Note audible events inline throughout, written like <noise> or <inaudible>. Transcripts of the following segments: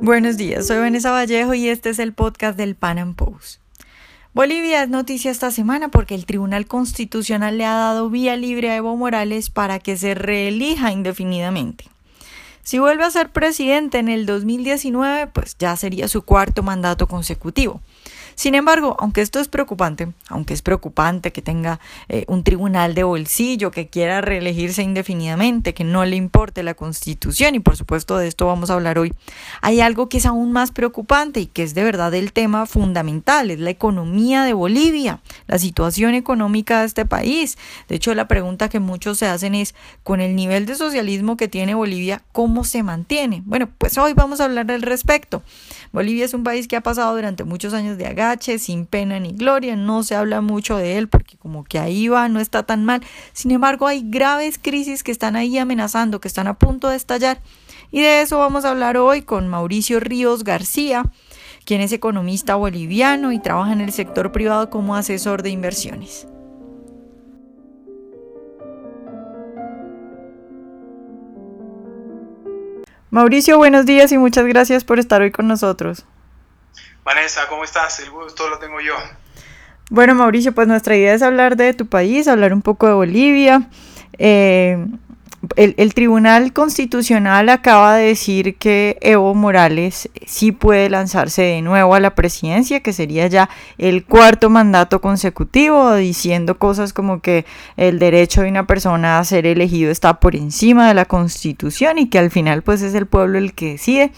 Buenos días, soy Vanessa Vallejo y este es el podcast del Pan Am Post. Bolivia es noticia esta semana porque el Tribunal Constitucional le ha dado vía libre a Evo Morales para que se reelija indefinidamente. Si vuelve a ser presidente en el 2019, pues ya sería su cuarto mandato consecutivo. Sin embargo, aunque esto es preocupante, aunque es preocupante que tenga eh, un tribunal de bolsillo que quiera reelegirse indefinidamente, que no le importe la constitución, y por supuesto de esto vamos a hablar hoy, hay algo que es aún más preocupante y que es de verdad el tema fundamental, es la economía de Bolivia, la situación económica de este país. De hecho, la pregunta que muchos se hacen es, con el nivel de socialismo que tiene Bolivia, ¿cómo se mantiene? Bueno, pues hoy vamos a hablar al respecto. Bolivia es un país que ha pasado durante muchos años de sin pena ni gloria, no se habla mucho de él porque como que ahí va, no está tan mal. Sin embargo, hay graves crisis que están ahí amenazando, que están a punto de estallar. Y de eso vamos a hablar hoy con Mauricio Ríos García, quien es economista boliviano y trabaja en el sector privado como asesor de inversiones. Mauricio, buenos días y muchas gracias por estar hoy con nosotros. Vanessa, ¿cómo estás? El gusto lo tengo yo. Bueno, Mauricio, pues nuestra idea es hablar de tu país, hablar un poco de Bolivia. Eh, el, Tribunal Constitucional acaba de decir que Evo Morales sí puede lanzarse de nuevo a la presidencia, que sería ya el cuarto mandato consecutivo, diciendo cosas como que el derecho de una persona a ser elegido está por encima de la Constitución y que al final pues es el pueblo el que decide.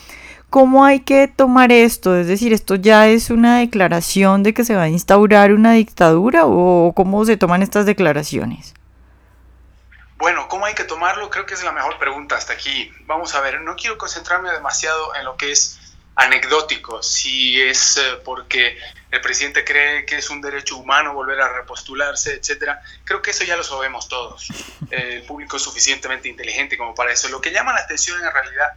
¿Cómo hay que tomar esto? Es decir, ¿esto ya es una declaración de que se va a instaurar una dictadura o cómo se toman estas declaraciones? Bueno, ¿cómo hay que tomarlo? Creo que es la mejor pregunta hasta aquí. Vamos a ver, no quiero concentrarme demasiado en lo que es anecdótico, si es eh, porque el presidente cree que es un derecho humano volver a repostularse, etcétera. Creo que eso ya lo sabemos todos. <laughs> El público es suficientemente inteligente como para eso. Lo que llama la atención en realidad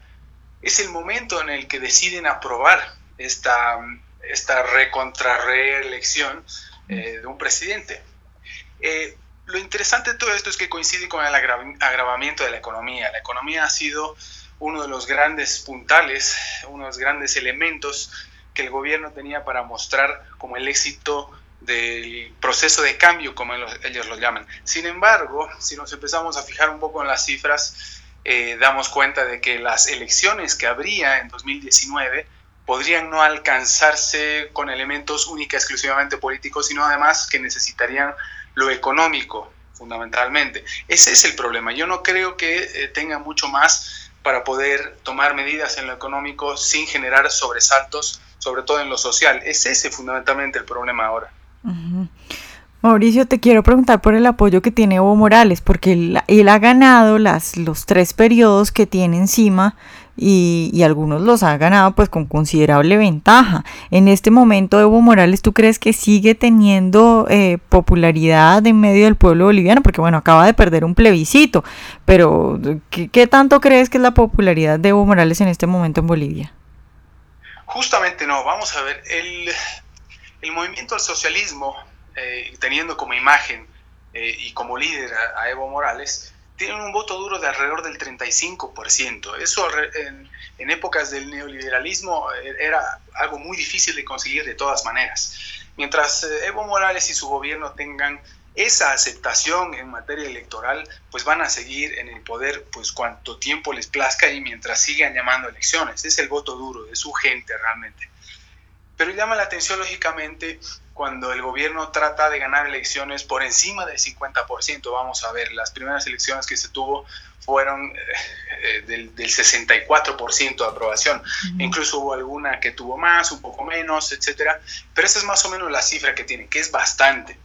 es el momento en el que deciden aprobar esta, esta recontrarreelección eh, de un presidente. Eh, lo interesante de todo esto es que coincide con el agravamiento de la economía. La economía ha sido uno de los grandes puntales, uno de los grandes elementos que el gobierno tenía para mostrar como el éxito del proceso de cambio, como ellos lo llaman. Sin embargo, si nos empezamos a fijar un poco en las cifras, eh, damos cuenta de que las elecciones que habría en 2019 podrían no alcanzarse con elementos única exclusivamente políticos, sino además que necesitarían lo económico, fundamentalmente. Ese es el problema. Yo no creo que eh, tenga mucho más para poder tomar medidas en lo económico sin generar sobresaltos, sobre todo en lo social. Es fundamentalmente el problema ahora. Mauricio, te quiero preguntar por el apoyo que tiene Evo Morales, porque él, ha ganado las, los tres periodos que tiene encima y, algunos los ha ganado pues con considerable ventaja. En este momento Evo Morales, ¿tú crees que sigue teniendo eh, popularidad en medio del pueblo boliviano? Porque bueno, acaba de perder un plebiscito, pero ¿qué, tanto crees que es la popularidad de Evo Morales en este momento en Bolivia? Justamente no, vamos a ver, el, el movimiento al socialismo, eh, teniendo como imagen eh, y como líder a Evo Morales, tienen un voto duro de alrededor del 35%. Eso en, en, épocas del neoliberalismo eh, era algo muy difícil de conseguir de todas maneras. Mientras eh, Evo Morales y su gobierno tengan esa aceptación en materia electoral, pues van a seguir en el poder pues cuanto tiempo les plazca y mientras sigan llamando elecciones. Es el voto duro de su gente realmente. Pero llama la atención lógicamente cuando el gobierno trata de ganar elecciones por encima del 50%. Vamos a ver, las primeras elecciones que se tuvo fueron eh, eh, del, del, 64% de aprobación. Incluso hubo alguna que tuvo más, un poco menos, etcétera. Pero esa es más o menos la cifra que tiene, que es bastante.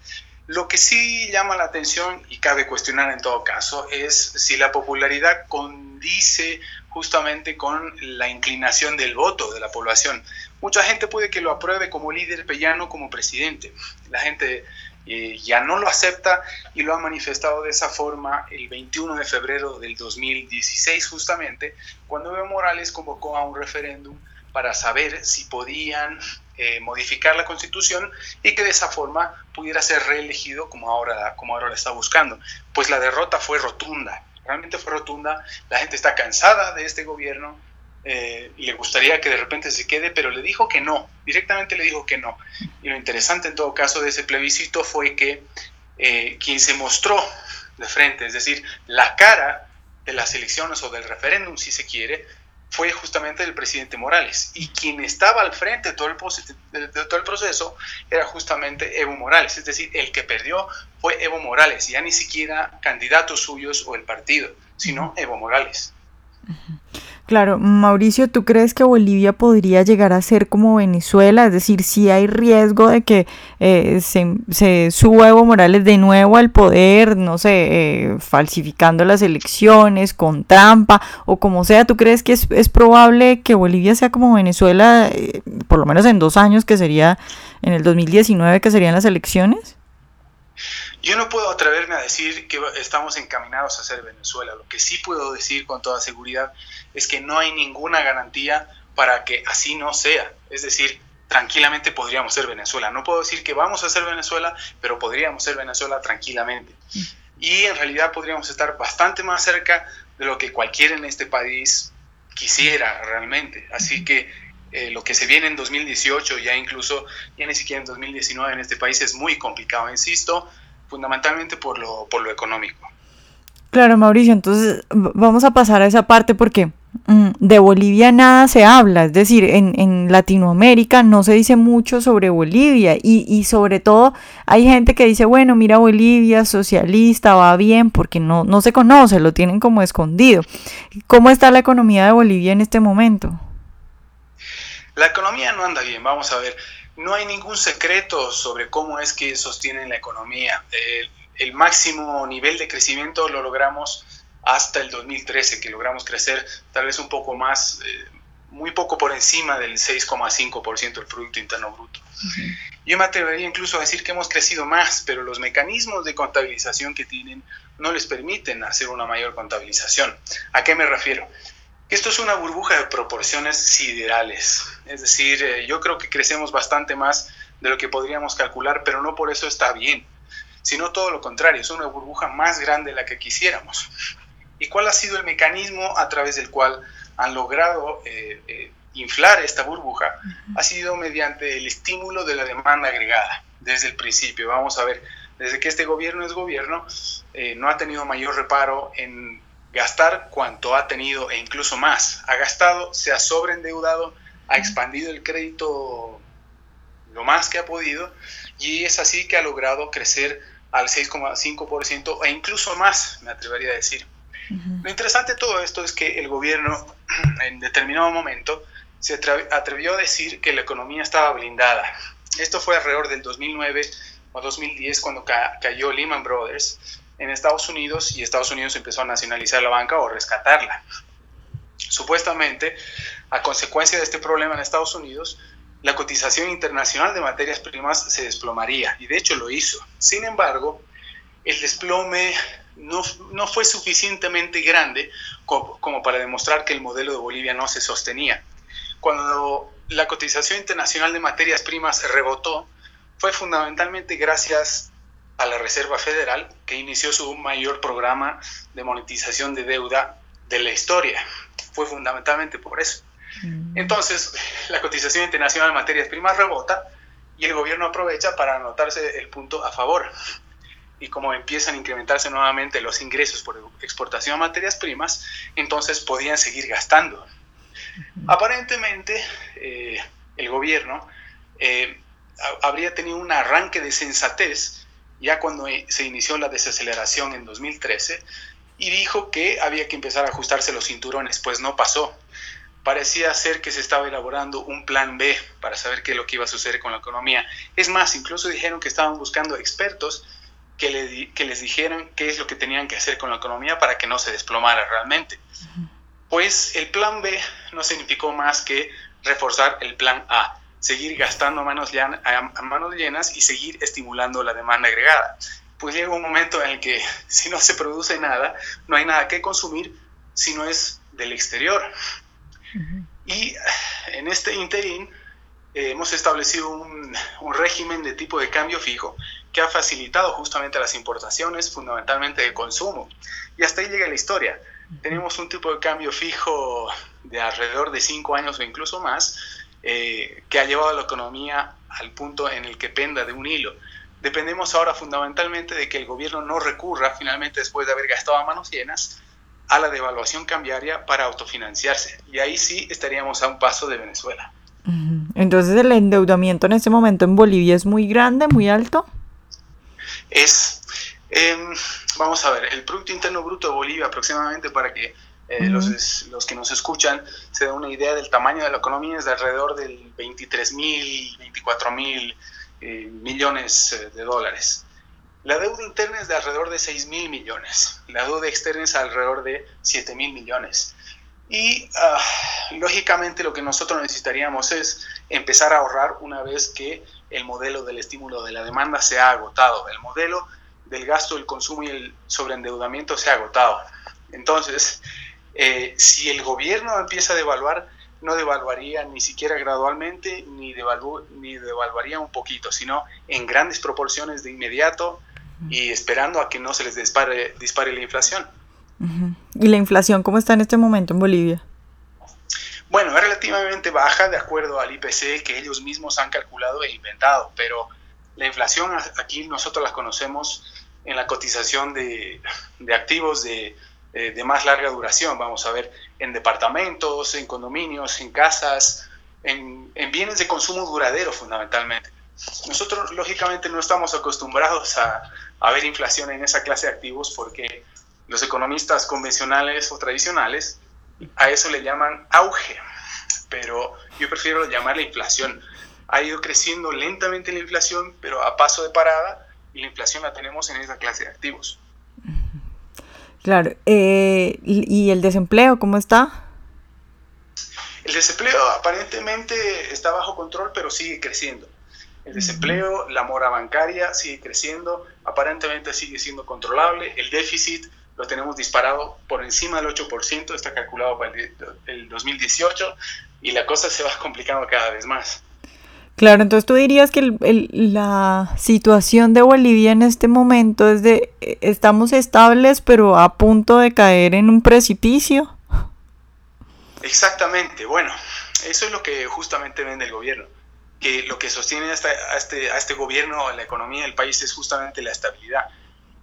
Lo que sí llama la atención y cabe cuestionar en todo caso es si la popularidad condice justamente con la inclinación del voto de la población. Mucha gente puede que lo apruebe como líder, pero como presidente. La gente eh, ya no lo acepta y lo ha manifestado de esa forma el 21 de febrero del 2016 justamente, cuando Evo Morales convocó a un referéndum para saber si podían eh, modificar la constitución y que de esa forma pudiera ser reelegido como ahora, como ahora lo está buscando. Pues la derrota fue rotunda realmente fue rotunda. La gente está cansada de este gobierno. Eh, le gustaría que de repente se quede, pero le dijo que no, directamente le dijo que no. Y lo interesante en todo caso de ese plebiscito fue que eh, quien se mostró de frente, es decir, la cara de las elecciones o del referéndum, si se quiere, fue justamente el presidente Morales. Y quien estaba al frente de todo, el de todo el proceso era justamente Evo Morales. Es decir, el que perdió fue Evo Morales, ya ni siquiera candidatos suyos o el partido, sino Evo Morales. Claro, Mauricio, ¿tú crees que Bolivia podría llegar a ser como Venezuela? Es decir, si hay riesgo de que eh, se, suba Evo Morales de nuevo al poder, no sé, eh, falsificando las elecciones, con trampa o como sea, ¿tú crees que es, probable que Bolivia sea como Venezuela, eh, por lo menos en dos años, que sería en el 2019, que serían las elecciones? Yo no puedo atreverme a decir que estamos encaminados a ser Venezuela. Lo que sí puedo decir con toda seguridad es que no hay ninguna garantía para que así no sea. Es decir, tranquilamente podríamos ser Venezuela. No puedo decir que vamos a ser Venezuela, pero podríamos ser Venezuela tranquilamente. Y en realidad podríamos estar bastante más cerca de lo que cualquiera en este país quisiera realmente. Así que eh, lo que se viene en 2018, ya incluso, ya ni siquiera en 2019 en este país es muy complicado, insisto fundamentalmente por lo, por lo económico. Claro, Mauricio, entonces vamos a pasar a esa parte porque mm, de Bolivia nada se habla, es decir, en, en Latinoamérica no se dice mucho sobre Bolivia y, y, sobre todo hay gente que dice, bueno, mira Bolivia, socialista, va bien, porque no, no se conoce, lo tienen como escondido. ¿Cómo está la economía de Bolivia en este momento? La economía no anda bien, vamos a ver no hay ningún secreto sobre cómo es que sostienen la economía. El, máximo nivel de crecimiento lo logramos hasta el 2013, que logramos crecer tal vez un poco más, eh, muy poco por encima del 6,5% del Producto Interno Bruto. Yo me atrevería incluso a decir que hemos crecido más, pero los mecanismos de contabilización que tienen no les permiten hacer una mayor contabilización. ¿A qué me refiero? Esto es una burbuja de proporciones siderales. Es decir, eh, yo creo que crecemos bastante más de lo que podríamos calcular, pero no por eso está bien, sino todo lo contrario, es una burbuja más grande de la que quisiéramos. ¿Y cuál ha sido el mecanismo a través del cual han logrado eh, eh, inflar esta burbuja? Ha sido mediante el estímulo de la demanda agregada desde el principio. Vamos a ver, desde que este gobierno es gobierno, no ha tenido mayor reparo en gastar cuanto ha tenido e incluso más. Ha gastado, se ha sobreendeudado, ha expandido el crédito lo más que ha podido y es así que ha logrado crecer al 6,5% e incluso más, me atrevería a decir. Lo interesante de todo esto es que el gobierno <clears throat> en determinado momento se atrevió a decir que la economía estaba blindada. Esto fue alrededor del 2009 o 2010 cuando cayó Lehman Brothers en Estados Unidos y Estados Unidos empezó a nacionalizar la banca o rescatarla. Supuestamente, a consecuencia de este problema en Estados Unidos, la cotización internacional de materias primas se desplomaría y de hecho lo hizo. Sin embargo, el desplome no, no fue suficientemente grande como, como, para demostrar que el modelo de Bolivia no se sostenía. Cuando la cotización internacional de materias primas rebotó, fue fundamentalmente gracias a la Reserva Federal, que inició su mayor programa de monetización de deuda de la historia. Fue fundamentalmente por eso. Mm. Entonces, la cotización internacional de materias primas rebota y el gobierno aprovecha para anotarse el punto a favor. Y como empiezan a incrementarse nuevamente los ingresos por exportación de materias primas, entonces podían seguir gastando. Aparentemente, eh, el gobierno eh, habría tenido un arranque de sensatez ya cuando se inició la desaceleración en 2013, y dijo que había que empezar a ajustarse los cinturones, pues no pasó. Parecía ser que se estaba elaborando un plan B para saber qué es lo que iba a suceder con la economía. Es más, incluso dijeron que estaban buscando expertos que, le, que les dijeran qué es lo que tenían que hacer con la economía para que no se desplomara realmente. Pues el plan B no significó más que reforzar el plan A seguir gastando a manos, a manos llenas y seguir estimulando la demanda agregada. Pues llega un momento en el que <laughs> si no se produce nada, no hay nada que consumir si no es del exterior. Y <sighs> en este interín eh, hemos establecido un, un, régimen de tipo de cambio fijo que ha facilitado justamente las importaciones, fundamentalmente de consumo. Y hasta ahí llega la historia. Tenemos un tipo de cambio fijo de alrededor de cinco años o incluso más, eh, que ha llevado a la economía al punto en el que penda de un hilo. Dependemos ahora fundamentalmente de que el gobierno no recurra, finalmente después de haber gastado a manos llenas, a la devaluación cambiaria para autofinanciarse. Y ahí sí estaríamos a un paso de Venezuela. Entonces el endeudamiento en este momento en Bolivia es muy grande, muy alto. Es, em, vamos a ver, el Producto Interno Bruto de Bolivia aproximadamente para que eh, los, los, que nos escuchan se den una idea del tamaño de la economía es de alrededor del 23 mil, 24 mil eh, millones eh, de dólares. La deuda interna es de alrededor de 6 mil millones, la deuda externa es alrededor de 7 mil millones. Y ah, lógicamente lo que nosotros necesitaríamos es empezar a ahorrar una vez que el modelo del estímulo de la demanda se ha agotado, el modelo del gasto, el consumo y el sobreendeudamiento se ha agotado. Entonces, eh, si el gobierno empieza a devaluar, no devaluaría ni siquiera gradualmente, ni, ni devaluaría un poquito, sino en grandes proporciones de inmediato y esperando a que no se les dispare, dispare la inflación. ¿Y la inflación cómo está en este momento en Bolivia? Bueno, es relativamente baja de acuerdo al IPC que ellos mismos han calculado e inventado, pero la inflación aquí nosotros la conocemos en la cotización de, de activos de, eh, de, más larga duración, vamos a ver, en departamentos, en condominios, en casas, en, en bienes de consumo duradero fundamentalmente. Nosotros lógicamente no estamos acostumbrados a, a ver inflación en esa clase de activos porque los economistas convencionales o tradicionales a eso le llaman auge, pero yo prefiero llamarle inflación. Ha ido creciendo lentamente la inflación, pero a paso de parada, y la inflación la tenemos en esa clase de activos. Claro, eh, ¿y el desempleo cómo está? El desempleo aparentemente está bajo control, pero sigue creciendo. El desempleo, la mora bancaria sigue creciendo, aparentemente sigue siendo controlable, el déficit lo tenemos disparado por encima del 8%, está calculado para el, 2018 y la cosa se va <laughs> complicando cada vez más. Claro, entonces tú dirías que la situación de Bolivia en este momento es de eh, estamos estables pero a punto de caer en un precipicio. Exactamente, bueno, eso es lo que justamente vende el gobierno, que lo que sostiene a este, a este gobierno, la economía del país es justamente la estabilidad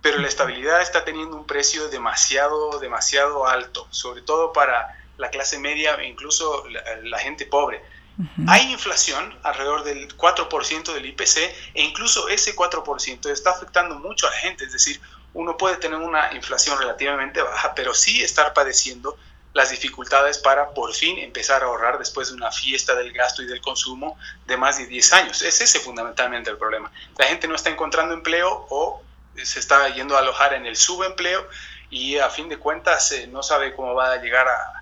pero la estabilidad está teniendo un precio demasiado, demasiado alto, sobre todo para la clase media e incluso la, gente pobre. Hay inflación alrededor del 4% del IPC e incluso ese 4% está afectando mucho a la gente, es decir, uno puede tener una inflación relativamente baja, pero sí estar padeciendo las dificultades para por fin empezar a ahorrar después de una fiesta del gasto y del consumo de más de 10 años. Es ese fundamentalmente el problema. La gente no está encontrando empleo o se está yendo a alojar en el subempleo y a fin de cuentas eh, no sabe cómo va a llegar a,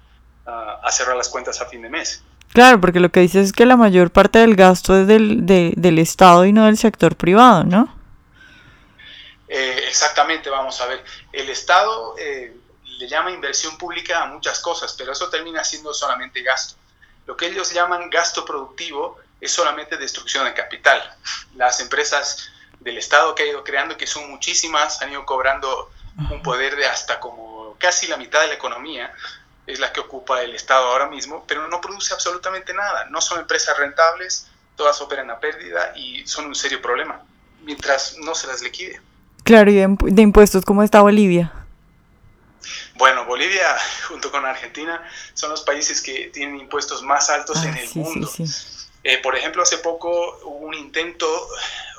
cerrar las cuentas a fin de mes. Claro, porque lo que dices es que la mayor parte del gasto es del, del Estado y no del sector privado, ¿no? Eh, exactamente, vamos a ver. El Estado eh, le llama inversión pública a muchas cosas, pero eso termina siendo solamente gasto. Lo que ellos llaman gasto productivo es solamente destrucción de capital. Las empresas del Estado que ha ido creando, que son muchísimas, han ido cobrando un poder de hasta como casi la mitad de la economía, es la que ocupa el Estado ahora mismo, pero no produce absolutamente nada. No son empresas rentables, todas operan a pérdida y son un serio problema, mientras no se las liquide. Claro, y de, impuestos, ¿cómo está Bolivia? Bueno, Bolivia <laughs> junto con Argentina son los países que tienen impuestos más altos ah, en el mundo. Eh, por ejemplo, hace poco hubo un intento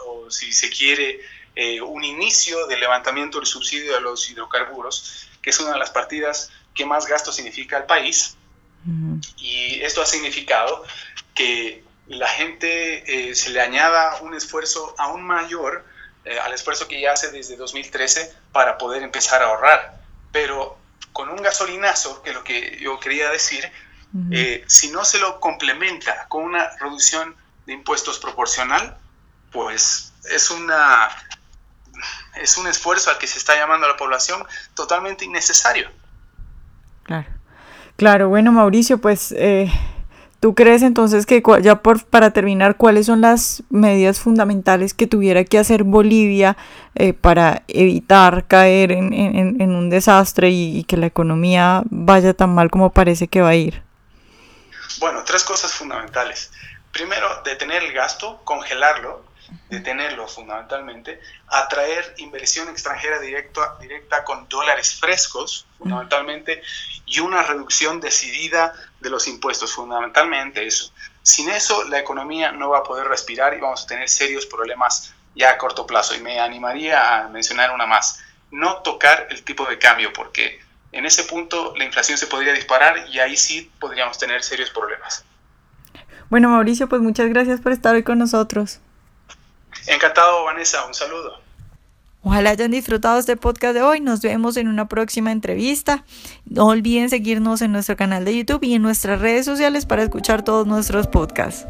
o si se quiere, eh, un inicio del levantamiento del subsidio a los hidrocarburos, que es una de las partidas que más gasto significa al país. Y esto ha significado que la gente eh, se le añada un esfuerzo aún mayor eh, al esfuerzo que ya hace desde 2013 para poder empezar a ahorrar. Pero con un gasolinazo, que es lo que yo quería decir, si no se lo complementa con una reducción de impuestos proporcional, pues es una es un esfuerzo al que se está llamando a la población totalmente innecesario. Claro, bueno Mauricio, pues eh, ¿tú crees entonces que ya por, para terminar, cuáles son las medidas fundamentales que tuviera que hacer Bolivia eh, para evitar caer en, un desastre y, que la economía vaya tan mal como parece que va a ir? Bueno, tres cosas fundamentales. Primero, detener el gasto, congelarlo, detenerlo fundamentalmente, atraer inversión extranjera directa, directa con dólares frescos, fundamentalmente, y una reducción decidida de los impuestos, fundamentalmente eso. Sin eso, la economía no va a poder respirar y vamos a tener serios problemas ya a corto plazo. Y me animaría a mencionar una más. No tocar el tipo de cambio, porque en ese punto la inflación se podría disparar y ahí sí podríamos tener serios problemas. Bueno, Mauricio, pues muchas gracias por estar hoy con nosotros. Encantado, Vanessa. Un saludo. Ojalá hayan disfrutado este podcast de hoy. Nos vemos en una próxima entrevista. No olviden seguirnos en nuestro canal de YouTube y en nuestras redes sociales para escuchar todos nuestros podcasts.